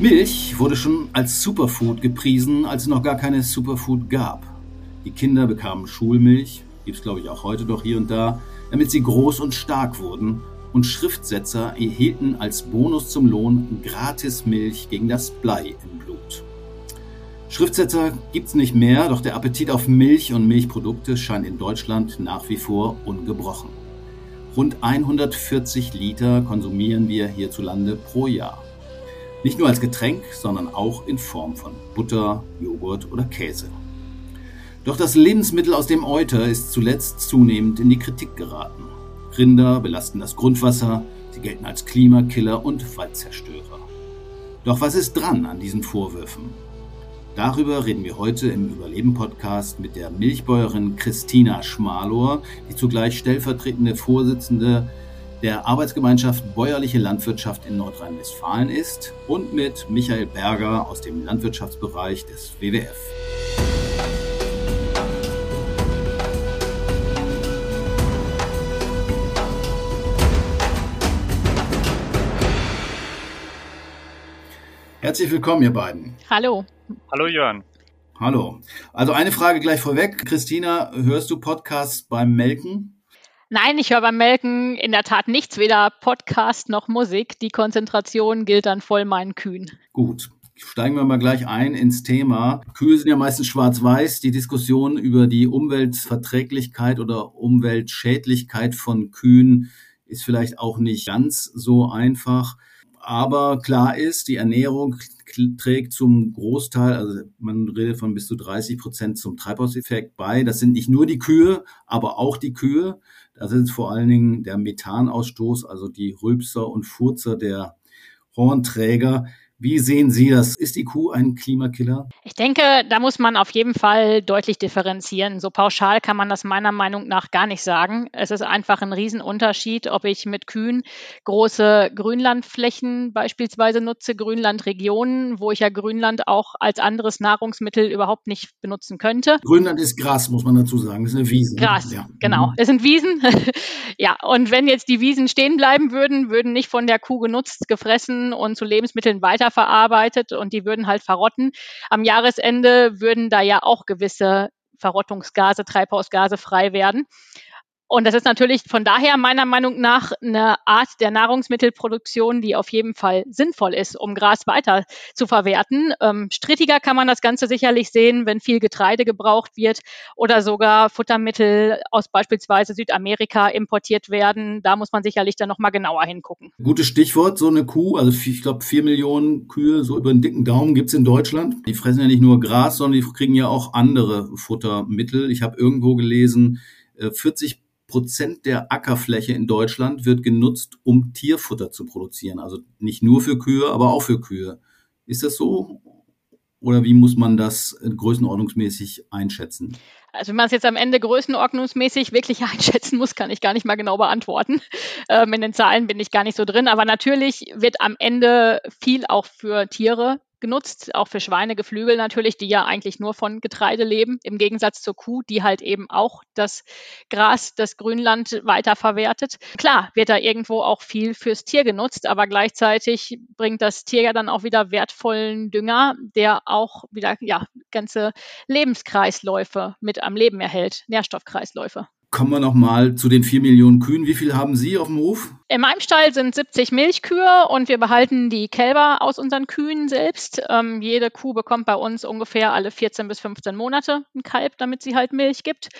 Milch wurde schon als Superfood gepriesen, als es noch gar keine Superfood gab. Die Kinder bekamen Schulmilch, gibt es glaube ich auch heute doch hier und da, damit sie groß und stark wurden. Und Schriftsetzer erhielten als Bonus zum Lohn gratis Milch gegen das Blei im Blut. Schriftsetzer gibt's nicht mehr, doch der Appetit auf Milch und Milchprodukte scheint in Deutschland nach wie vor ungebrochen. Rund 140 Liter konsumieren wir hierzulande pro Jahr. Nicht nur als Getränk, sondern auch in Form von Butter, Joghurt oder Käse. Doch das Lebensmittel aus dem Euter ist zuletzt zunehmend in die Kritik geraten. Rinder belasten das Grundwasser, sie gelten als Klimakiller und Waldzerstörer. Doch was ist dran an diesen Vorwürfen? Darüber reden wir heute im Überleben-Podcast mit der Milchbäuerin Christina Schmalor, die zugleich stellvertretende Vorsitzende der Arbeitsgemeinschaft Bäuerliche Landwirtschaft in Nordrhein-Westfalen ist, und mit Michael Berger aus dem Landwirtschaftsbereich des WWF. Herzlich willkommen, ihr beiden. Hallo. Hallo Jörn. Hallo. Also eine Frage gleich vorweg. Christina, hörst du Podcasts beim Melken? Nein, ich höre beim Melken in der Tat nichts, weder Podcast noch Musik. Die Konzentration gilt dann voll meinen Kühen. Gut. Steigen wir mal gleich ein ins Thema. Kühe sind ja meistens schwarz-weiß. Die Diskussion über die Umweltverträglichkeit oder Umweltschädlichkeit von Kühen ist vielleicht auch nicht ganz so einfach. Aber klar ist, die Ernährung trägt zum Großteil, also man redet von bis zu 30 Prozent zum Treibhauseffekt bei. Das sind nicht nur die Kühe, aber auch die Kühe. Das ist vor allen Dingen der Methanausstoß, also die Rülpser und Furzer der Hornträger, wie sehen Sie das? Ist die Kuh ein Klimakiller? Ich denke, da muss man auf jeden Fall deutlich differenzieren. So pauschal kann man das meiner Meinung nach gar nicht sagen. Es ist einfach ein Riesenunterschied, ob ich mit Kühen große Grünlandflächen beispielsweise nutze, Grünlandregionen, wo ich ja Grünland auch als anderes Nahrungsmittel überhaupt nicht benutzen könnte. Grünland ist Gras, muss man dazu sagen. Das ist eine Wiese. Gras, ja. genau. Mhm. Das sind Wiesen. ja, und wenn jetzt die Wiesen stehen bleiben würden, würden nicht von der Kuh genutzt, gefressen und zu Lebensmitteln weiter weiterverarbeitet und die würden halt verrotten. Am Jahresende würden da ja auch gewisse Verrottungsgase, Treibhausgase frei werden. Und das ist natürlich von daher meiner Meinung nach eine Art der Nahrungsmittelproduktion, die auf jeden Fall sinnvoll ist, um Gras weiter zu verwerten. Ähm, strittiger kann man das Ganze sicherlich sehen, wenn viel Getreide gebraucht wird oder sogar Futtermittel aus beispielsweise Südamerika importiert werden. Da muss man sicherlich dann nochmal genauer hingucken. Gutes Stichwort, so eine Kuh, also ich glaube vier Millionen Kühe, so über einen dicken Daumen gibt's in Deutschland. Die fressen ja nicht nur Gras, sondern die kriegen ja auch andere Futtermittel. Ich habe irgendwo gelesen, 40 äh, Prozent der Ackerfläche in Deutschland wird genutzt, um Tierfutter zu produzieren. Also nicht nur für Kühe, aber auch für Kühe. Ist das so? Oder wie muss man das größenordnungsmäßig einschätzen? Also wenn man es jetzt am Ende größenordnungsmäßig wirklich einschätzen muss, kann ich gar nicht mal genau beantworten. Ähm, in den Zahlen bin ich gar nicht so drin. Aber natürlich wird am Ende viel auch für Tiere genutzt, auch für Schweinegeflügel natürlich, die ja eigentlich nur von Getreide leben, im Gegensatz zur Kuh, die halt eben auch das Gras, das Grünland weiterverwertet. Klar, wird da irgendwo auch viel fürs Tier genutzt, aber gleichzeitig bringt das Tier ja dann auch wieder wertvollen Dünger, der auch wieder ja ganze Lebenskreisläufe mit am Leben erhält, Nährstoffkreisläufe. Kommen wir nochmal zu den vier Millionen Kühen. Wie viel haben Sie auf dem Hof? In meinem Stall sind 70 Milchkühe und wir behalten die Kälber aus unseren Kühen selbst. Ähm, jede Kuh bekommt bei uns ungefähr alle 14 bis 15 Monate ein Kalb, damit sie halt Milch gibt.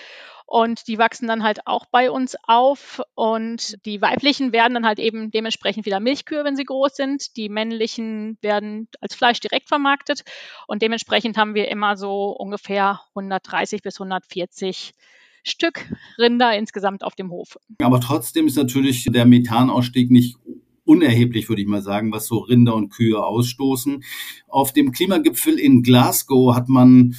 Und die wachsen dann halt auch bei uns auf. Und die weiblichen werden dann halt eben dementsprechend wieder Milchkühe, wenn sie groß sind. Die männlichen werden als Fleisch direkt vermarktet. Und dementsprechend haben wir immer so ungefähr 130 bis 140 Stück Rinder insgesamt auf dem Hof. Aber trotzdem ist natürlich der Methanausstieg nicht unerheblich, würde ich mal sagen, was so Rinder und Kühe ausstoßen. Auf dem Klimagipfel in Glasgow hat man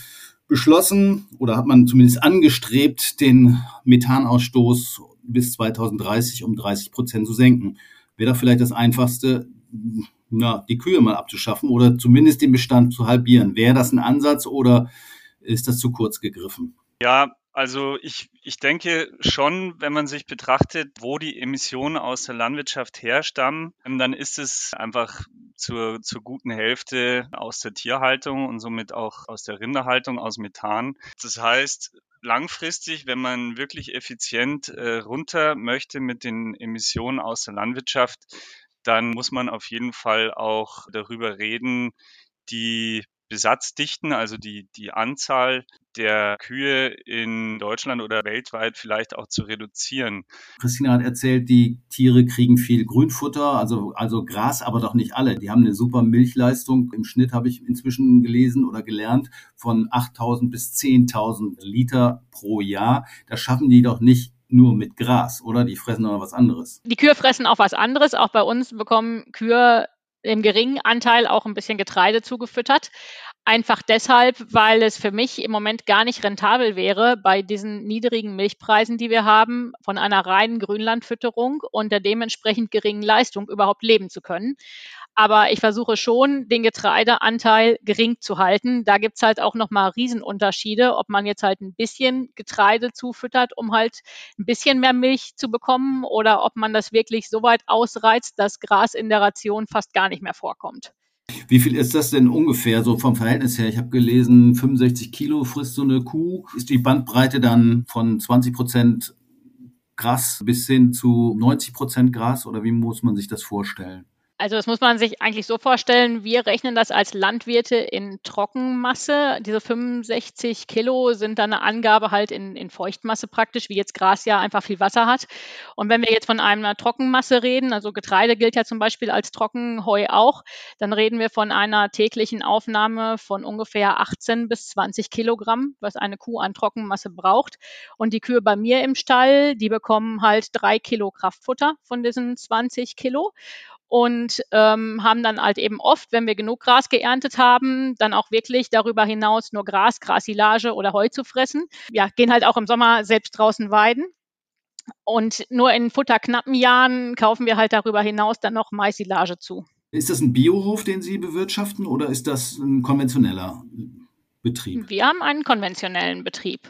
beschlossen oder hat man zumindest angestrebt, den Methanausstoß bis 2030 um 30 Prozent zu senken. Wäre da vielleicht das Einfachste, na, die Kühe mal abzuschaffen oder zumindest den Bestand zu halbieren. Wäre das ein Ansatz oder ist das zu kurz gegriffen? Ja, Also ich, ich denke schon, wenn man sich betrachtet, wo die Emissionen aus der Landwirtschaft herstammen, ähm, dann ist es einfach zur, zur guten Hälfte aus der Tierhaltung und somit auch aus der Rinderhaltung, aus Methan. Das heißt, langfristig, wenn man wirklich effizient äh, runter möchte mit den Emissionen aus der Landwirtschaft, dann muss man auf jeden Fall auch darüber reden, die Besatzdichten, also die, die Anzahl der Kühe in Deutschland oder weltweit vielleicht auch zu reduzieren. Christina hat erzählt, die Tiere kriegen viel Grünfutter, also, also Gras, aber doch nicht alle. Die haben eine super Milchleistung. Im Schnitt habe ich inzwischen gelesen oder gelernt von 8000 bis 10.000 Liter pro Jahr. Das schaffen die doch nicht nur mit Gras, oder? Die fressen noch was anderes. Die Kühe fressen auch was anderes. Auch bei uns bekommen Kühe im geringen Anteil auch ein bisschen Getreide zugefüttert. Einfach deshalb, weil es für mich im Moment gar nicht rentabel wäre, bei diesen niedrigen Milchpreisen, die wir haben, von einer reinen Grünlandfütterung und der dementsprechend geringen Leistung überhaupt leben zu können. Aber ich versuche schon, den Getreideanteil gering zu halten. Da gibt's halt auch nochmal Riesenunterschiede, ob man jetzt halt ein bisschen Getreide zufüttert, um halt ein bisschen mehr Milch zu bekommen, oder ob man das wirklich so weit ausreizt, dass Gras in der Ration fast gar nicht mehr vorkommt. Wie viel ist das denn ungefähr so vom Verhältnis her? Ich habe gelesen, 65 Kilo frisst so eine Kuh. Ist die Bandbreite dann von 20 Prozent Gras bis hin zu 90 Prozent Gras oder wie muss man sich das vorstellen? Also das muss man sich eigentlich so vorstellen, wir rechnen das als Landwirte in Trockenmasse. Diese 65 Kilo sind dann eine Angabe halt in, in Feuchtmasse praktisch, wie jetzt Gras ja einfach viel Wasser hat. Und wenn wir jetzt von einer Trockenmasse reden, also Getreide gilt ja zum Beispiel als Trockenheu auch, dann reden wir von einer täglichen Aufnahme von ungefähr 18 bis 20 Kilogramm, was eine Kuh an Trockenmasse braucht. Und die Kühe bei mir im Stall, die bekommen halt drei Kilo Kraftfutter von diesen 20 Kilo und ähm, haben dann halt eben oft, wenn wir genug Gras geerntet haben, dann auch wirklich darüber hinaus nur Gras, Grasilage oder Heu zu fressen. Ja, gehen halt auch im Sommer selbst draußen weiden. Und nur in futterknappen Jahren kaufen wir halt darüber hinaus dann noch Maisilage zu. Ist das ein Biohof, den Sie bewirtschaften oder ist das ein konventioneller Betrieb? Wir haben einen konventionellen Betrieb.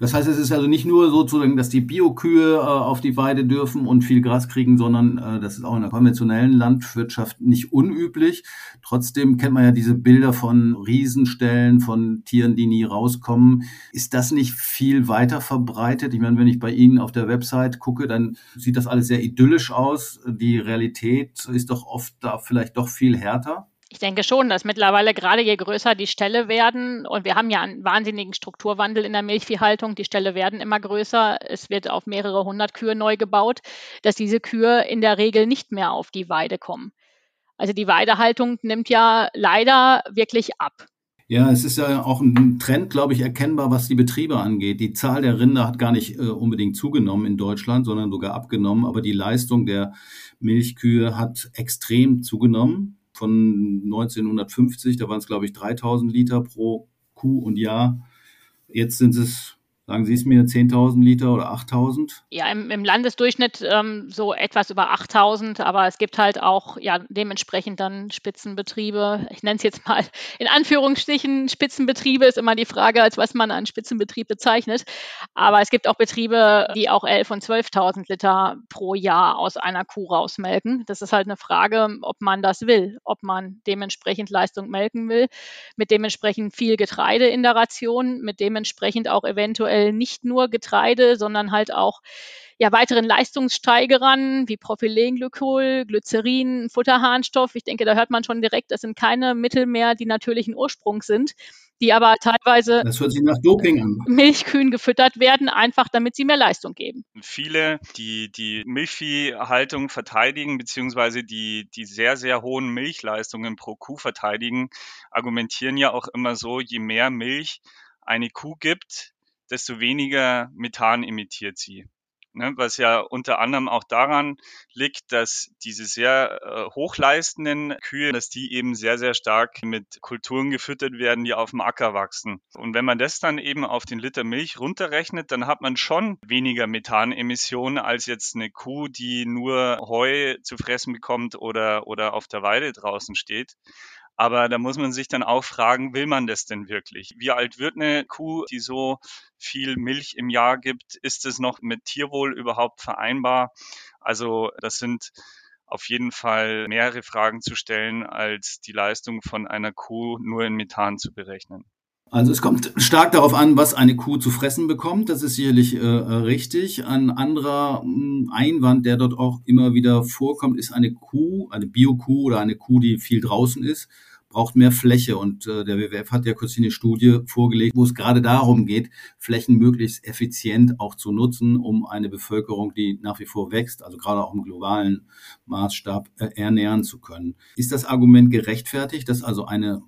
Das heißt, es ist also nicht nur sozusagen, dass die Biokühe äh, auf die Weide dürfen und viel Gras kriegen, sondern äh, das ist auch in der konventionellen Landwirtschaft nicht unüblich. Trotzdem kennt man ja diese Bilder von Riesenstellen, von Tieren, die nie rauskommen. Ist das nicht viel weiter verbreitet? Ich meine, wenn ich bei Ihnen auf der Website gucke, dann sieht das alles sehr idyllisch aus. Die Realität ist doch oft da vielleicht doch viel härter. Ich denke schon, dass mittlerweile gerade je größer die Ställe werden, und wir haben ja einen wahnsinnigen Strukturwandel in der Milchviehhaltung, die Ställe werden immer größer, es wird auf mehrere hundert Kühe neu gebaut, dass diese Kühe in der Regel nicht mehr auf die Weide kommen. Also die Weidehaltung nimmt ja leider wirklich ab. Ja, es ist ja auch ein Trend, glaube ich, erkennbar, was die Betriebe angeht. Die Zahl der Rinder hat gar nicht äh, unbedingt zugenommen in Deutschland, sondern sogar abgenommen. Aber die Leistung der Milchkühe hat extrem zugenommen von 1950, da waren es, glaube ich, 3000 Liter pro Kuh und Jahr. Jetzt sind es Sagen Sie es mir, 10.000 Liter oder 8.000? Ja, im, im Landesdurchschnitt ähm, so etwas über 8.000, aber es gibt halt auch ja dementsprechend dann Spitzenbetriebe. Ich nenne es jetzt mal in Anführungsstrichen Spitzenbetriebe, ist immer die Frage, als was man einen Spitzenbetrieb bezeichnet. Aber es gibt auch Betriebe, die auch 11.000 und 12.000 Liter pro Jahr aus einer Kuh rausmelken. Das ist halt eine Frage, ob man das will, ob man dementsprechend Leistung melken will, mit dementsprechend viel Getreide in der Ration, mit dementsprechend auch eventuell aktuell nicht nur Getreide, sondern halt auch ja, weiteren Leistungssteigerern wie Propylenglykol, Glycerin, Futterharnstoff. Ich denke, da hört man schon direkt, das sind keine Mittel mehr, die natürlichen Ursprungs sind, die aber teilweise das hört sich nach Doping an. Milchkühen gefüttert werden, einfach damit sie mehr Leistung geben. Viele, die die Milchviehhaltung verteidigen, beziehungsweise die, die sehr, sehr hohen Milchleistungen pro Kuh verteidigen, argumentieren ja auch immer so, je mehr Milch eine Kuh gibt, desto weniger Methan emittiert sie. Ne, was ja unter anderem auch daran liegt, dass diese sehr äh, hochleistenden Kühe, dass die eben sehr, sehr stark mit Kulturen gefüttert werden, die auf dem Acker wachsen. Und wenn man das dann eben auf den Liter Milch runterrechnet, dann hat man schon weniger Methanemissionen als jetzt eine Kuh, die nur Heu zu fressen bekommt oder, oder auf der Weide draußen steht. Aber da muss man sich dann auch fragen, will man das denn wirklich? Wie alt wird eine Kuh, die so viel Milch im Jahr gibt? Ist es noch mit Tierwohl überhaupt vereinbar? Also das sind auf jeden Fall mehrere Fragen zu stellen, als die Leistung von einer Kuh nur in Methan zu berechnen. Also es kommt stark darauf an, was eine Kuh zu fressen bekommt. Das ist sicherlich äh, richtig. Ein anderer mh, hm, Einwand, der dort auch immer wieder vorkommt, ist eine Kuh, eine Bio-Kuh oder eine Kuh, die viel draußen ist, braucht mehr Fläche. Und äh, der WWF hat ja kurz eine Studie vorgelegt, wo es gerade darum geht, Flächen möglichst effizient auch zu nutzen, um eine Bevölkerung, die nach wie vor wächst, also gerade auch im globalen Maßstab, äh, ernähren zu können. Ist das Argument gerechtfertigt, dass also eine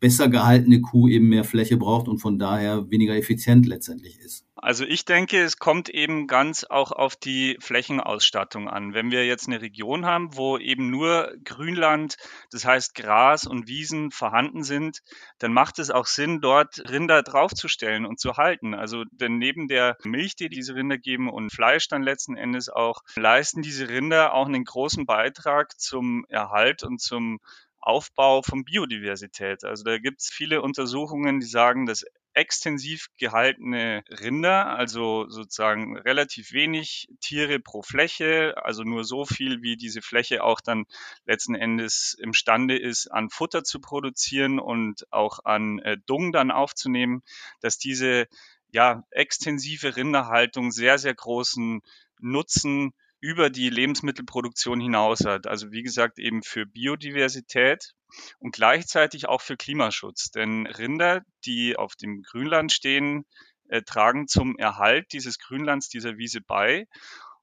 besser gehaltene Kuh eben mehr Fläche braucht und von daher weniger effizient letztendlich ist. Also ich denke, es kommt eben ganz auch auf die Flächenausstattung an. Wenn wir jetzt eine Region haben, wo eben nur Grünland, das heißt Gras und Wiesen vorhanden sind, dann macht es auch Sinn, dort Rinder draufzustellen und zu halten. Also denn neben der Milch, die diese Rinder geben und Fleisch dann letzten Endes auch, leisten diese Rinder auch einen großen Beitrag zum Erhalt und zum Aufbau von Biodiversität. Also da gibt es viele Untersuchungen, die sagen, dass extensiv gehaltene Rinder, also sozusagen relativ wenig Tiere pro Fläche, also nur so viel, wie diese Fläche auch dann letzten Endes imstande ist, an Futter zu produzieren und auch an äh, Dung dann aufzunehmen, dass diese ja extensive Rinderhaltung sehr, sehr großen Nutzen über die Lebensmittelproduktion hinaus hat. Also wie gesagt, eben für Biodiversität und gleichzeitig auch für Klimaschutz. Denn Rinder, die auf dem Grünland stehen, äh, tragen zum Erhalt dieses Grünlands, dieser Wiese bei.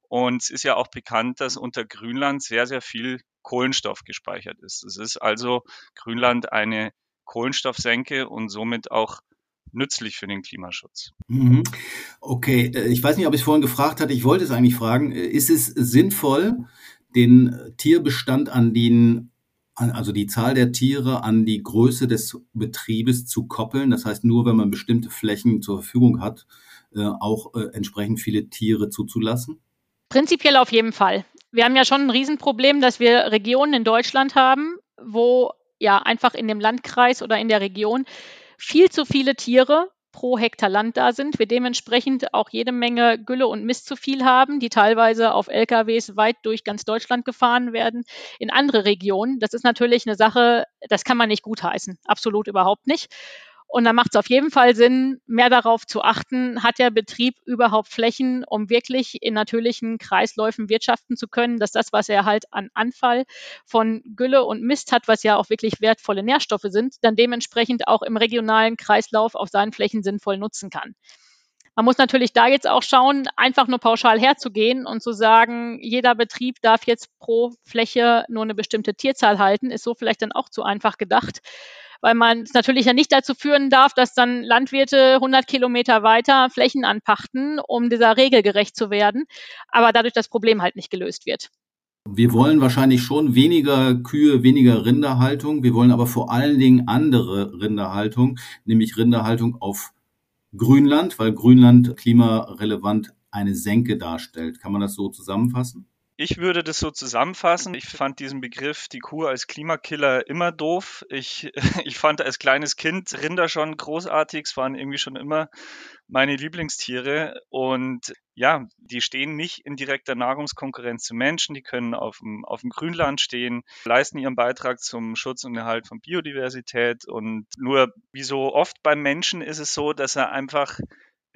Und es ist ja auch bekannt, dass unter Grünland sehr, sehr viel Kohlenstoff gespeichert ist. Es ist also Grünland eine Kohlenstoffsenke und somit auch nützlich für den Klimaschutz. Mhm. Okay, äh, ich weiß nicht, ob ich es vorhin gefragt hatte. Ich wollte es eigentlich fragen. Äh, ist es sinnvoll, den Tierbestand an den also die Zahl der Tiere an die Größe des Betriebes zu koppeln. Das heißt, nur wenn man bestimmte Flächen zur Verfügung hat, äh, auch entsprechend viele Tiere zuzulassen? Prinzipiell auf jeden Fall. Wir haben ja schon ein Riesenproblem, dass wir Regionen in Deutschland haben, wo ja einfach in dem Landkreis oder in der Region viel zu viele Tiere pro Hektar Land da sind, wir dementsprechend auch jede Menge Gülle und Mist zu viel haben, die teilweise auf LKWs weit durch ganz Deutschland gefahren werden in andere Regionen. Das ist natürlich eine Sache, das kann man nicht gutheißen, absolut überhaupt nicht. Und da macht es auf jeden Fall Sinn, mehr darauf zu achten, hat der Betrieb überhaupt Flächen, um wirklich in natürlichen Kreisläufen wirtschaften zu können, dass das, was er halt an Anfall von Gülle und Mist hat, was ja auch wirklich wertvolle Nährstoffe sind, dann dementsprechend auch im regionalen Kreislauf auf seinen Flächen sinnvoll nutzen kann. Man muss natürlich da jetzt auch schauen, einfach nur pauschal herzugehen und zu sagen, jeder Betrieb darf jetzt pro Fläche nur eine bestimmte Tierzahl halten, ist so vielleicht dann auch zu einfach gedacht weil man es natürlich ja nicht dazu führen darf, dass dann Landwirte 100 Kilometer weiter Flächen anpachten, um dieser Regel gerecht zu werden, aber dadurch das Problem halt nicht gelöst wird. Wir wollen wahrscheinlich schon weniger Kühe, weniger Rinderhaltung. Wir wollen aber vor allen Dingen andere Rinderhaltung, nämlich Rinderhaltung auf Grünland, weil Grünland klimarelevant eine Senke darstellt. Kann man das so zusammenfassen? Ich würde das so zusammenfassen. Ich fand diesen Begriff, die Kuh als Klimakiller, immer doof. Ich, ich fand als kleines Kind Rinder schon großartig. Es waren irgendwie schon immer meine Lieblingstiere. Und ja, die stehen nicht in direkter Nahrungskonkurrenz zu Menschen. Die können auf dem, auf dem Grünland stehen, leisten ihren Beitrag zum Schutz und Erhalt von Biodiversität. Und nur wie so oft beim Menschen ist es so, dass er einfach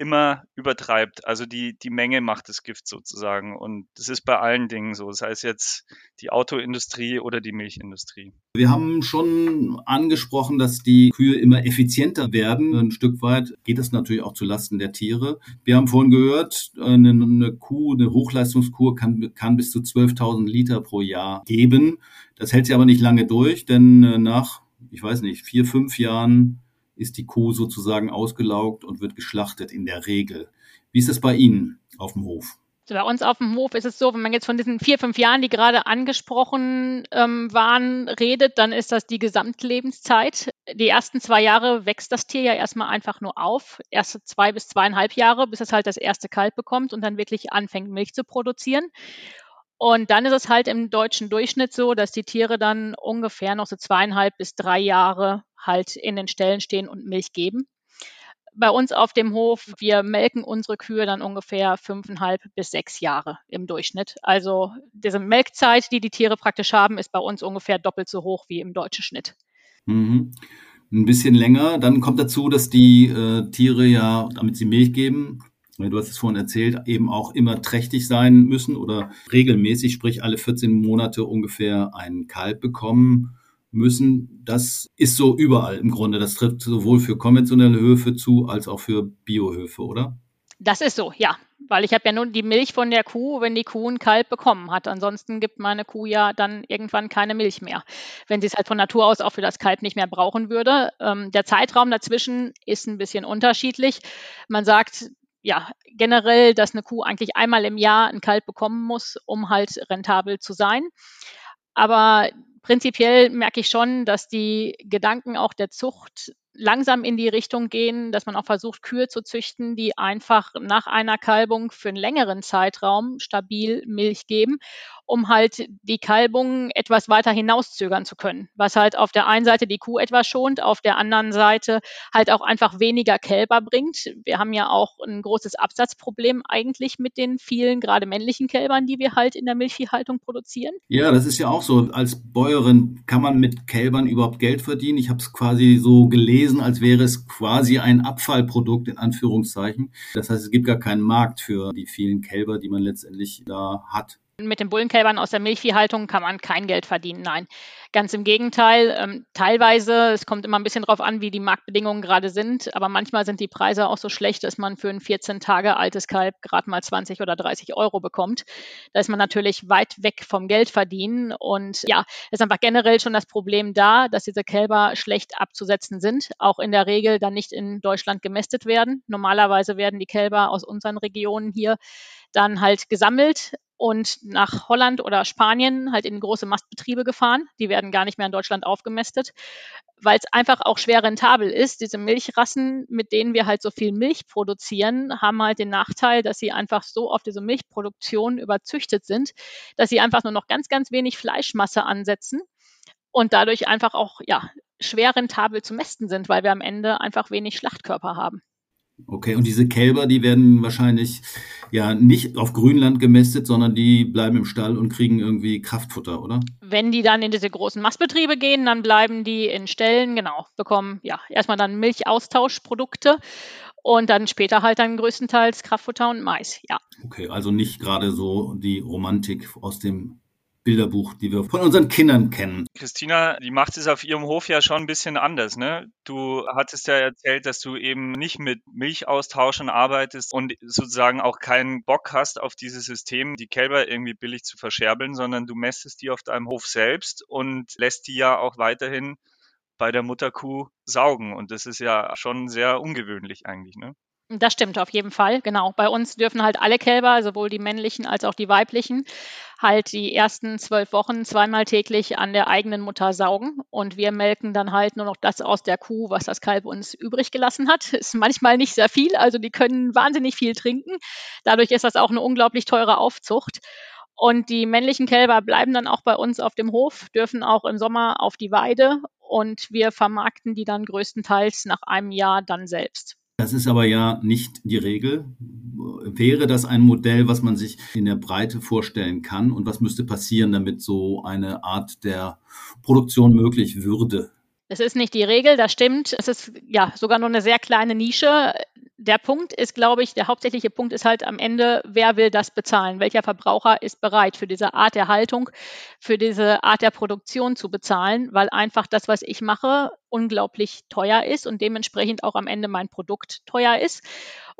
immer übertreibt. Also die, die Menge macht das Gift sozusagen. Und das ist bei allen Dingen so, sei es jetzt die Autoindustrie oder die Milchindustrie. Wir haben schon angesprochen, dass die Kühe immer effizienter werden. Ein Stück weit geht es natürlich auch zu Lasten der Tiere. Wir haben vorhin gehört, eine, eine Kuh, eine Hochleistungskuh kann, kann bis zu 12.000 Liter pro Jahr geben. Das hält sie aber nicht lange durch, denn äh, nach, ich weiß nicht, vier, fünf Jahren ist die Kuh sozusagen ausgelaugt und wird geschlachtet in der Regel. Wie ist das bei Ihnen auf dem Hof? Bei uns auf dem Hof ist es so, wenn man jetzt von diesen vier, fünf Jahren, die gerade angesprochen ähm, waren, redet, dann ist das die Gesamtlebenszeit. Die ersten zwei Jahre wächst das Tier ja erstmal einfach nur auf. Erste zwei bis zweieinhalb Jahre, bis es halt das erste Kalb bekommt und dann wirklich anfängt, Milch zu produzieren. Und dann ist es halt im deutschen Durchschnitt so, dass die Tiere dann ungefähr noch so zweieinhalb bis drei Jahre halt in den Ställen stehen und Milch geben. Bei uns auf dem Hof, wir melken unsere Kühe dann ungefähr fünfeinhalb bis sechs Jahre im Durchschnitt. Also diese Melkzeit, die die Tiere praktisch haben, ist bei uns ungefähr doppelt so hoch wie im deutschen Schnitt. Mhm. Ein bisschen länger. Dann kommt dazu, dass die äh, Tiere ja, damit sie Milch geben, du hast es vorhin erzählt, eben auch immer trächtig sein müssen oder regelmäßig, sprich alle 14 Monate ungefähr ein Kalb bekommen müssen. Das ist so überall im Grunde. Das trifft sowohl für konventionelle Höfe zu als auch für Biohöfe, oder? Das ist so, ja. Weil ich habe ja nun die Milch von der Kuh, wenn die Kuh ein Kalb bekommen hat. Ansonsten gibt meine Kuh ja dann irgendwann keine Milch mehr, wenn sie es halt von Natur aus auch für das Kalb nicht mehr brauchen würde. Ähm, der Zeitraum dazwischen ist ein bisschen unterschiedlich. Man sagt, ja, generell, dass eine Kuh eigentlich einmal im Jahr ein Kalb bekommen muss, um halt rentabel zu sein. Aber prinzipiell merke ich schon, dass die Gedanken auch der Zucht langsam in die Richtung gehen, dass man auch versucht, Kühe zu züchten, die einfach nach einer Kalbung für einen längeren Zeitraum stabil Milch geben, um halt die Kalbung etwas weiter hinauszögern zu können. Was halt auf der einen Seite die Kuh etwas schont, auf der anderen Seite halt auch einfach weniger Kälber bringt. Wir haben ja auch ein großes Absatzproblem eigentlich mit den vielen, gerade männlichen Kälbern, die wir halt in der Milchviehhaltung produzieren. Ja, das ist ja auch so. Als Bäuerin kann man mit Kälbern überhaupt Geld verdienen. Ich habe es quasi so gelesen als wäre es quasi ein Abfallprodukt in Anführungszeichen. Das heißt, es gibt gar keinen Markt für die vielen Kälber, die man letztendlich da hat. Mit den Bullenkälbern aus der Milchviehhaltung kann man kein Geld verdienen. Nein, ganz im Gegenteil. Ähm, teilweise, es kommt immer ein bisschen darauf an, wie die Marktbedingungen gerade sind, aber manchmal sind die Preise auch so schlecht, dass man für ein 14 Tage altes Kalb gerade mal 20 oder 30 Euro bekommt. Da ist man natürlich weit weg vom Geld verdienen. Und ja, ist einfach generell schon das Problem da, dass diese Kälber schlecht abzusetzen sind, auch in der Regel dann nicht in Deutschland gemästet werden. Normalerweise werden die Kälber aus unseren Regionen hier dann halt gesammelt und nach Holland oder Spanien halt in große Mastbetriebe gefahren. Die werden gar nicht mehr in Deutschland aufgemästet, weil es einfach auch schwer rentabel ist. Diese Milchrassen, mit denen wir halt so viel Milch produzieren, haben halt den Nachteil, dass sie einfach so auf diese Milchproduktion überzüchtet sind, dass sie einfach nur noch ganz, ganz wenig Fleischmasse ansetzen und dadurch einfach auch ja, schwer rentabel zu mästen sind, weil wir am Ende einfach wenig Schlachtkörper haben. Okay, und diese Kälber, die werden wahrscheinlich ja nicht auf Grünland gemästet, sondern die bleiben im Stall und kriegen irgendwie Kraftfutter, oder? Wenn die dann in diese großen Mastbetriebe gehen, dann bleiben die in Ställen, genau, bekommen ja erstmal dann Milchaustauschprodukte und dann später halt dann größtenteils Kraftfutter und Mais, ja. Okay, also nicht gerade so die Romantik aus dem Bilderbuch, die wir von unseren Kindern kennen. Christina, die macht es auf ihrem Hof ja schon ein bisschen anders. Ne? Du hattest ja erzählt, dass du eben nicht mit Milchaustauschern arbeitest und sozusagen auch keinen Bock hast auf dieses System, die Kälber irgendwie billig zu verscherbeln, sondern du mästest die auf deinem Hof selbst und lässt die ja auch weiterhin bei der Mutterkuh saugen. Und das ist ja schon sehr ungewöhnlich eigentlich. Ne? Das stimmt auf jeden Fall, genau. Bei uns dürfen halt alle Kälber, sowohl die männlichen als auch die weiblichen, halt die ersten zwölf Wochen zweimal täglich an der eigenen Mutter saugen. Und wir melken dann halt nur noch das aus der Kuh, was das Kalb uns übrig gelassen hat. Ist manchmal nicht sehr viel, also die können wahnsinnig viel trinken. Dadurch ist das auch eine unglaublich teure Aufzucht. Und die männlichen Kälber bleiben dann auch bei uns auf dem Hof, dürfen auch im Sommer auf die Weide und wir vermarkten die dann größtenteils nach einem Jahr dann selbst. Das ist aber ja nicht die Regel. Wäre das ein Modell, was man sich in der Breite vorstellen kann? Und was müsste passieren, damit so eine Art der Produktion möglich würde? Es ist nicht die Regel, das stimmt. Es ist ja sogar nur eine sehr kleine Nische. Der Punkt ist, glaube ich, der hauptsächliche Punkt ist halt am Ende, wer will das bezahlen? Welcher Verbraucher ist bereit für diese Art der Haltung, für diese Art der Produktion zu bezahlen? Weil einfach das, was ich mache, unglaublich teuer ist und dementsprechend auch am Ende mein Produkt teuer ist.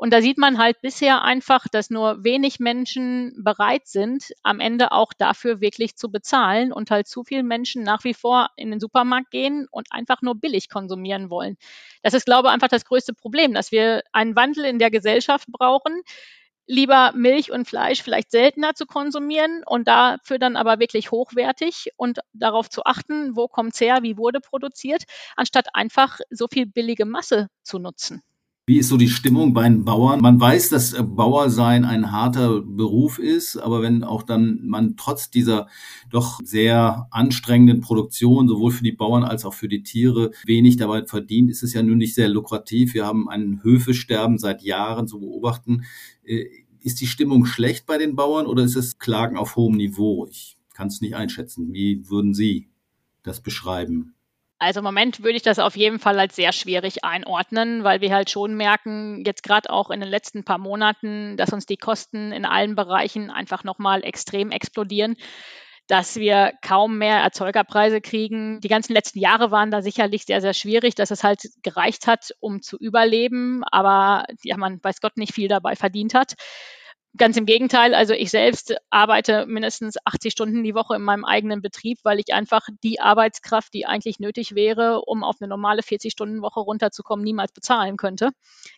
Und da sieht man halt bisher einfach, dass nur wenig Menschen bereit sind, am Ende auch dafür wirklich zu bezahlen und halt zu viele Menschen nach wie vor in den Supermarkt gehen und einfach nur billig konsumieren wollen. Das ist, glaube ich, einfach das größte Problem, dass wir einen Wandel in der Gesellschaft brauchen, lieber Milch und Fleisch vielleicht seltener zu konsumieren und dafür dann aber wirklich hochwertig und darauf zu achten, wo kommt es her, wie wurde produziert, anstatt einfach so viel billige Masse zu nutzen. Wie ist so die Stimmung bei den Bauern? Man weiß, dass Bauersein ein harter Beruf ist, aber wenn auch dann man trotz dieser doch sehr anstrengenden Produktion sowohl für die Bauern als auch für die Tiere wenig dabei verdient, ist es ja nun nicht sehr lukrativ. Wir haben ein Höfesterben seit Jahren zu beobachten. Äh, ist die Stimmung schlecht bei den Bauern oder ist es Klagen auf hohem Niveau? Ich kann es nicht einschätzen. Wie würden Sie das beschreiben? Also im Moment würde ich das auf jeden Fall als sehr schwierig einordnen, weil wir halt schon merken, jetzt gerade auch in den letzten paar Monaten, dass uns die Kosten in allen Bereichen einfach nochmal extrem explodieren dass wir kaum mehr Erzeugerpreise kriegen. Die ganzen letzten Jahre waren da sicherlich sehr, sehr schwierig, dass es halt gereicht hat, um zu überleben, aber ja, man weiß Gott nicht viel dabei verdient hat. Ganz im Gegenteil, also ich selbst arbeite mindestens 80 Stunden die Woche in meinem eigenen Betrieb, weil ich einfach die Arbeitskraft, die eigentlich nötig wäre, um auf eine normale 40-Stunden-Woche runterzukommen, niemals bezahlen könnte.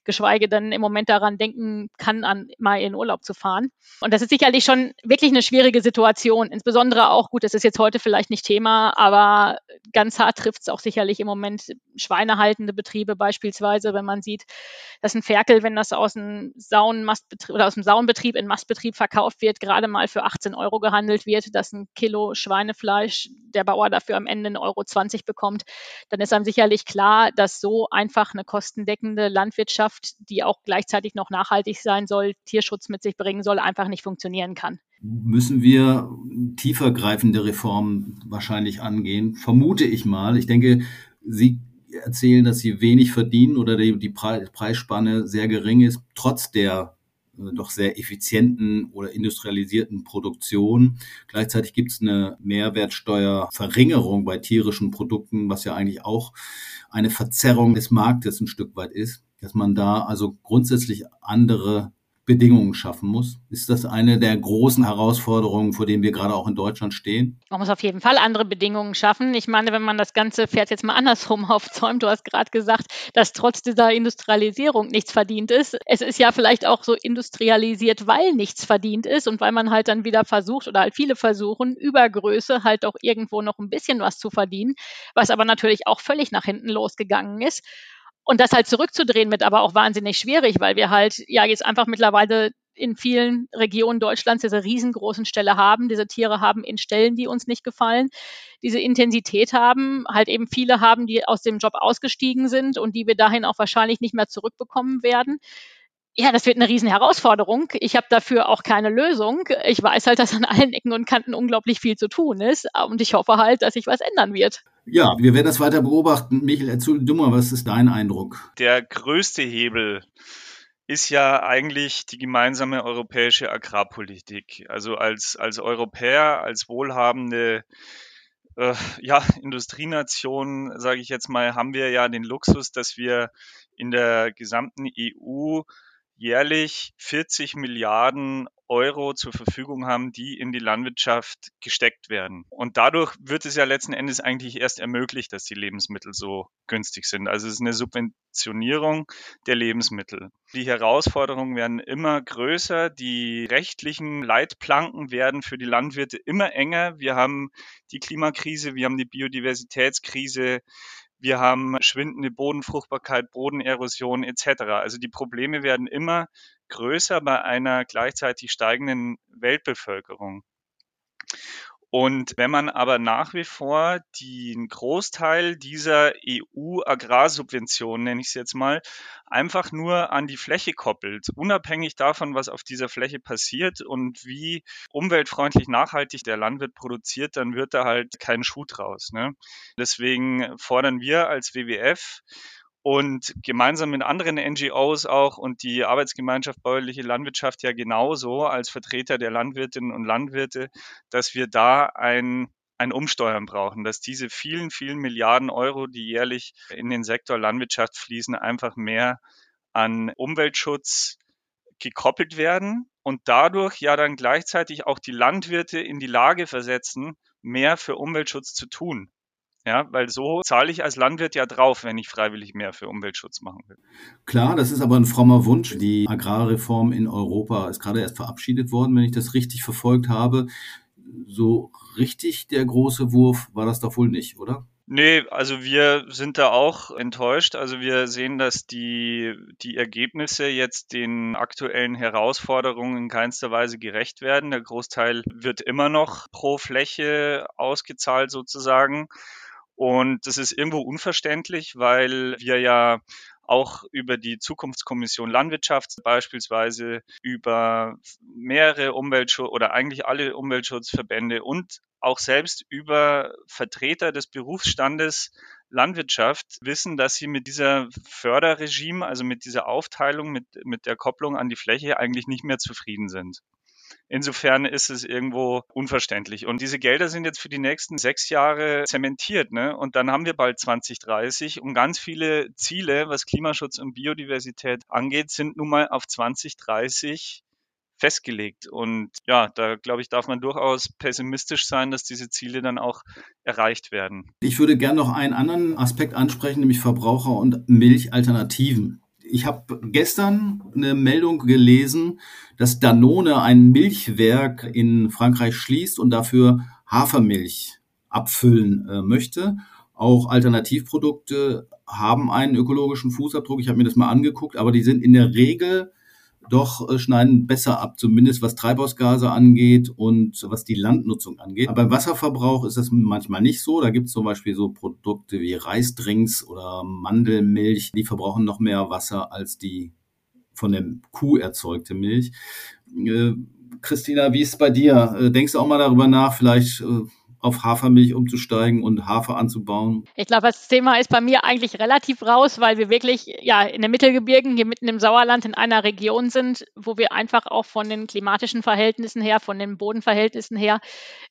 Geschweige denn im Moment daran denken kann, an mal in Urlaub zu fahren. Und das ist sicherlich schon wirklich eine schwierige Situation. Insbesondere auch, gut, das ist jetzt heute vielleicht nicht Thema, aber ganz hart trifft es auch sicherlich im Moment schweinehaltende Betriebe beispielsweise, wenn man sieht, dass ein Ferkel, wenn das aus dem Saunenmastbetrieb oder aus dem Saunbetrieb Betrieb, in Mastbetrieb verkauft wird, gerade mal für 18 Euro gehandelt wird, dass ein Kilo Schweinefleisch der Bauer dafür am Ende 1,20 Euro bekommt, dann ist einem sicherlich klar, dass so einfach eine kostendeckende Landwirtschaft, die auch gleichzeitig noch nachhaltig sein soll, Tierschutz mit sich bringen soll, einfach nicht funktionieren kann. Müssen wir tiefergreifende Reformen wahrscheinlich angehen? Vermute ich mal. Ich denke, Sie erzählen, dass sie wenig verdienen oder die, Preisspanne sehr gering ist, trotz der doch sehr effizienten oder industrialisierten Produktion. Gleichzeitig gibt es eine Mehrwertsteuerverringerung bei tierischen Produkten, was ja eigentlich auch eine Verzerrung des Marktes ein Stück weit ist, dass man da also grundsätzlich andere Bedingungen schaffen muss. Ist das eine der großen Herausforderungen, vor denen wir gerade auch in Deutschland stehen? Man muss auf jeden Fall andere Bedingungen schaffen. Ich meine, wenn man das ganze Pferd jetzt mal andersrum aufzäumt, du hast gerade gesagt, dass trotz dieser Industrialisierung nichts verdient ist. Es ist ja vielleicht auch so industrialisiert, weil nichts verdient ist und weil man halt dann wieder versucht oder halt viele versuchen, über Größe halt auch irgendwo noch ein bisschen was zu verdienen, was aber natürlich auch völlig nach hinten losgegangen ist. Und das halt zurückzudrehen wird aber auch wahnsinnig schwierig, weil wir halt ja jetzt einfach mittlerweile in vielen Regionen Deutschlands diese riesengroßen Ställe haben, diese Tiere haben in Stellen, die uns nicht gefallen, diese Intensität haben, halt eben viele haben, die aus dem Job ausgestiegen sind und die wir dahin auch wahrscheinlich nicht mehr zurückbekommen werden. Ja, das wird eine riesen Herausforderung. Ich habe dafür auch keine Lösung. Ich weiß halt, dass an allen Ecken und Kanten unglaublich viel zu tun ist und ich hoffe halt, dass sich was ändern wird. Ja, wir werden das weiter beobachten. Michael, erzähl du mal, was ist dein Eindruck? Der größte Hebel ist ja eigentlich die gemeinsame europäische Agrarpolitik. Also als, als Europäer, als wohlhabende äh, ja, Industrienation, sage ich jetzt mal, haben wir ja den Luxus, dass wir in der gesamten EU jährlich 40 Milliarden Euro zur Verfügung haben, die in die Landwirtschaft gesteckt werden. Und dadurch wird es ja letzten Endes eigentlich erst ermöglicht, dass die Lebensmittel so günstig sind. Also es ist eine Subventionierung der Lebensmittel. Die Herausforderungen werden immer größer, die rechtlichen Leitplanken werden für die Landwirte immer enger. Wir haben die Klimakrise, wir haben die Biodiversitätskrise, wir haben schwindende Bodenfruchtbarkeit, Bodenerosion etc. Also die Probleme werden immer größer bei einer gleichzeitig steigenden Weltbevölkerung. Und wenn man aber nach wie vor den Großteil dieser EU-Agrarsubventionen, nenne ich es jetzt mal, einfach nur an die Fläche koppelt, unabhängig davon, was auf dieser Fläche passiert und wie umweltfreundlich nachhaltig der Landwirt produziert, dann wird da halt kein Schuh draus. Ne? Deswegen fordern wir als WWF und gemeinsam mit anderen NGOs auch und die Arbeitsgemeinschaft Bäuerliche Landwirtschaft ja genauso als Vertreter der Landwirtinnen und Landwirte, dass wir da ein, ein Umsteuern brauchen, dass diese vielen, vielen Milliarden Euro, die jährlich in den Sektor Landwirtschaft fließen, einfach mehr an Umweltschutz gekoppelt werden und dadurch ja dann gleichzeitig auch die Landwirte in die Lage versetzen, mehr für Umweltschutz zu tun. Ja, weil so zahle ich als Landwirt ja drauf, wenn ich freiwillig mehr für Umweltschutz machen will. Klar, das ist aber ein frommer Wunsch. Die Agrarreform in Europa ist gerade erst verabschiedet worden, wenn ich das richtig verfolgt habe. So richtig der große Wurf war das doch wohl nicht, oder? Nee, also wir sind da auch enttäuscht. Also wir sehen, dass die, die Ergebnisse jetzt den aktuellen Herausforderungen in keinster Weise gerecht werden. Der Großteil wird immer noch pro Fläche ausgezahlt sozusagen. Und das ist irgendwo unverständlich, weil wir ja auch über die Zukunftskommission Landwirtschaft beispielsweise über mehrere Umweltschutz oder eigentlich alle Umweltschutzverbände und auch selbst über Vertreter des Berufsstandes Landwirtschaft wissen, dass sie mit dieser Förderregime, also mit dieser Aufteilung, mit, mit der Kopplung an die Fläche eigentlich nicht mehr zufrieden sind. Insofern ist es irgendwo unverständlich. Und diese Gelder sind jetzt für die nächsten sechs Jahre zementiert. Ne? Und dann haben wir bald 2030 und ganz viele Ziele, was Klimaschutz und Biodiversität angeht, sind nun mal auf 2030 festgelegt. Und ja, da glaube ich, darf man durchaus pessimistisch sein, dass diese Ziele dann auch erreicht werden. Ich würde gerne noch einen anderen Aspekt ansprechen, nämlich Verbraucher und Milchalternativen. Ich habe gestern eine Meldung gelesen, dass Danone ein Milchwerk in Frankreich schließt und dafür Hafermilch abfüllen äh, möchte. Auch Alternativprodukte haben einen ökologischen Fußabdruck. Ich habe mir das mal angeguckt, aber die sind in der Regel doch äh, schneiden besser ab, zumindest was Treibhausgase angeht und was die Landnutzung angeht. Aber beim Wasserverbrauch ist das manchmal nicht so. Da gibt es zum Beispiel so Produkte wie Reisdrinks oder Mandelmilch, die verbrauchen noch mehr Wasser als die von der Kuh erzeugte Milch. Äh, Christina, wie ist es bei dir? Äh, denkst du auch mal darüber nach, vielleicht auf Hafermilch umzusteigen und Hafer anzubauen? Ich glaube, das Thema ist bei mir eigentlich relativ raus, weil wir wirklich ja in den Mittelgebirgen, hier mitten im Sauerland in einer Region sind, wo wir einfach auch von den klimatischen Verhältnissen her, von den Bodenverhältnissen her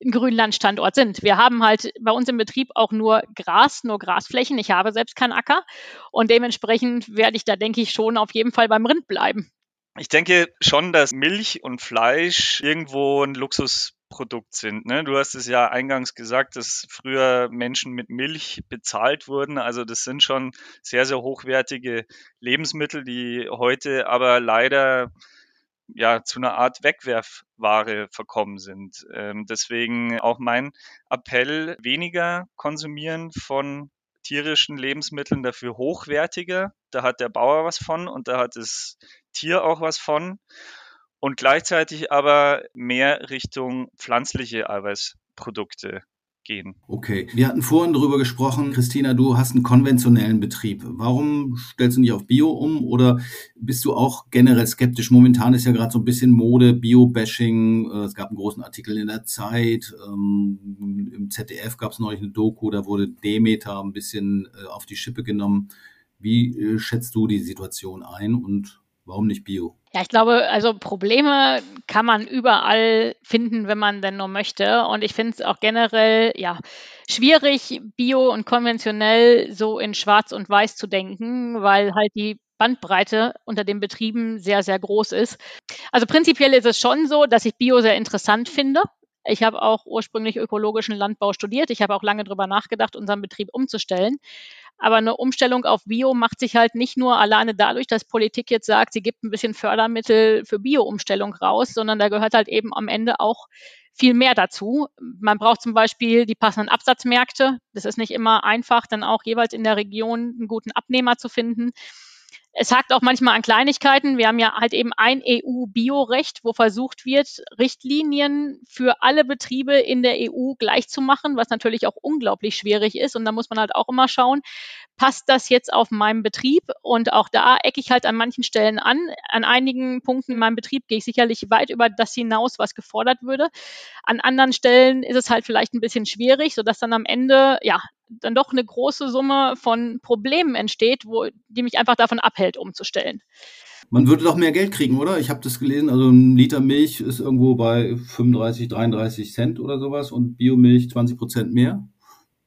ein Grünlandstandort sind. Wir haben halt bei uns im Betrieb auch nur Gras, nur Grasflächen. Ich habe selbst keinen Acker und dementsprechend werde ich da, denke ich, schon auf jeden Fall beim Rind bleiben. Ich denke schon, dass Milch und Fleisch irgendwo ein Luxus Produkt sind. Ne? Du hast es ja eingangs gesagt, dass früher Menschen mit Milch bezahlt wurden. Also das sind schon sehr, sehr hochwertige Lebensmittel, die heute aber leider ja zu einer Art Wegwerfware verkommen sind. Ähm, deswegen auch mein Appell, weniger konsumieren von tierischen Lebensmitteln, dafür hochwertiger. Da hat der Bauer was von und da hat das Tier auch was von und gleichzeitig aber mehr Richtung pflanzliche Eiweißprodukte gehen. Okay, wir hatten vorhin darüber gesprochen, Christina, du hast einen konventionellen Betrieb. Warum stellst du nicht auf Bio um oder bist du auch generell skeptisch? Momentan ist ja gerade so ein bisschen Mode, Bio-Bashing. Äh, es gab einen großen Artikel in der Zeit. Ähm, Im ZDF gab es neulich eine Doku, da wurde Demeter ein bisschen äh, auf die Schippe genommen. Wie äh, schätzt du die Situation ein und warum nicht Bio? Ja, ich glaube, also Probleme kann man überall finden, wenn man denn nur möchte. Und ich finde es auch generell, ja, schwierig, bio und konventionell so in Schwarz und Weiß zu denken, weil halt die Bandbreite unter den Betrieben sehr, sehr groß ist. Also prinzipiell ist es schon so, dass ich Bio sehr interessant finde. Ich habe auch ursprünglich ökologischen Landbau studiert. Ich habe auch lange darüber nachgedacht, unseren Betrieb umzustellen. Aber eine Umstellung auf Bio macht sich halt nicht nur alleine dadurch, dass Politik jetzt sagt, sie gibt ein bisschen Fördermittel für Bio-Umstellung raus, sondern da gehört halt eben am Ende auch viel mehr dazu. Man braucht zum Beispiel die passenden Absatzmärkte. Das ist nicht immer einfach, dann auch jeweils in der Region einen guten Abnehmer zu finden. Es hakt auch manchmal an Kleinigkeiten. Wir haben ja halt eben ein EU-Biorecht, wo versucht wird, Richtlinien für alle Betriebe in der EU gleich zu machen, was natürlich auch unglaublich schwierig ist. Und da muss man halt auch immer schauen, passt das jetzt auf meinem Betrieb? Und auch da ecke ich halt an manchen Stellen an. An einigen Punkten in meinem Betrieb gehe ich sicherlich weit über das hinaus, was gefordert würde. An anderen Stellen ist es halt vielleicht ein bisschen schwierig, sodass dann am Ende, ja, dann doch eine große Summe von Problemen entsteht, wo, die mich einfach davon abhält, umzustellen. Man würde doch mehr Geld kriegen, oder? Ich habe das gelesen, also ein Liter Milch ist irgendwo bei 35, 33 Cent oder sowas und Biomilch 20 Prozent mehr.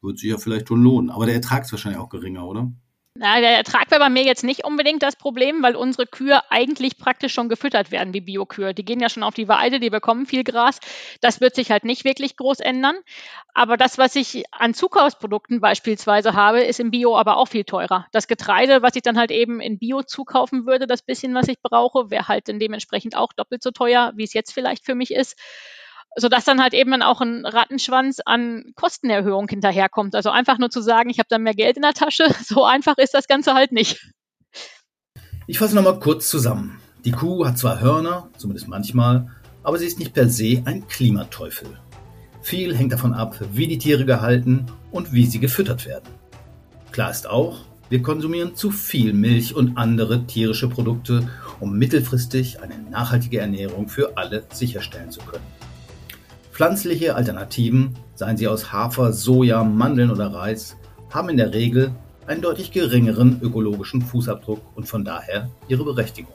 Würde sich ja vielleicht schon lohnen. Aber der Ertrag ist wahrscheinlich auch geringer, oder? Na, der Ertrag wäre bei mir jetzt nicht unbedingt das Problem, weil unsere Kühe eigentlich praktisch schon gefüttert werden, die Biokühe. Die gehen ja schon auf die Weide, die bekommen viel Gras. Das wird sich halt nicht wirklich groß ändern. Aber das, was ich an Zukaufsprodukten beispielsweise habe, ist im Bio aber auch viel teurer. Das Getreide, was ich dann halt eben in Bio zukaufen würde, das bisschen, was ich brauche, wäre halt dann dementsprechend auch doppelt so teuer, wie es jetzt vielleicht für mich ist. Sodass dann halt eben auch ein Rattenschwanz an Kostenerhöhung hinterherkommt. Also einfach nur zu sagen, ich habe dann mehr Geld in der Tasche, so einfach ist das Ganze halt nicht. Ich fasse nochmal kurz zusammen. Die Kuh hat zwar Hörner, zumindest manchmal, aber sie ist nicht per se ein Klimateufel. Viel hängt davon ab, wie die Tiere gehalten und wie sie gefüttert werden. Klar ist auch, wir konsumieren zu viel Milch und andere tierische Produkte, um mittelfristig eine nachhaltige Ernährung für alle sicherstellen zu können. Pflanzliche Alternativen, seien sie aus Hafer, Soja, Mandeln oder Reis, haben in der Regel einen deutlich geringeren ökologischen Fußabdruck und von daher ihre Berechtigung.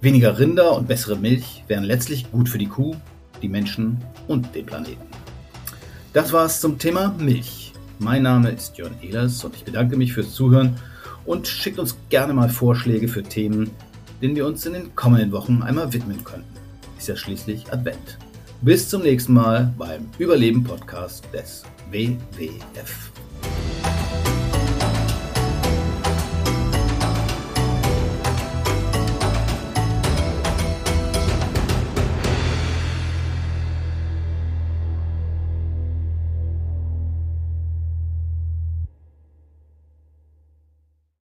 Weniger Rinder und bessere Milch wären letztlich gut für die Kuh, die Menschen und den Planeten. Das war's zum Thema Milch. Mein Name ist Jörn Ehlers und ich bedanke mich fürs Zuhören und schickt uns gerne mal Vorschläge für Themen, denen wir uns in den kommenden Wochen einmal widmen könnten. Ist ja schließlich Advent. Bis zum nächsten Mal beim Überleben-Podcast des WWF.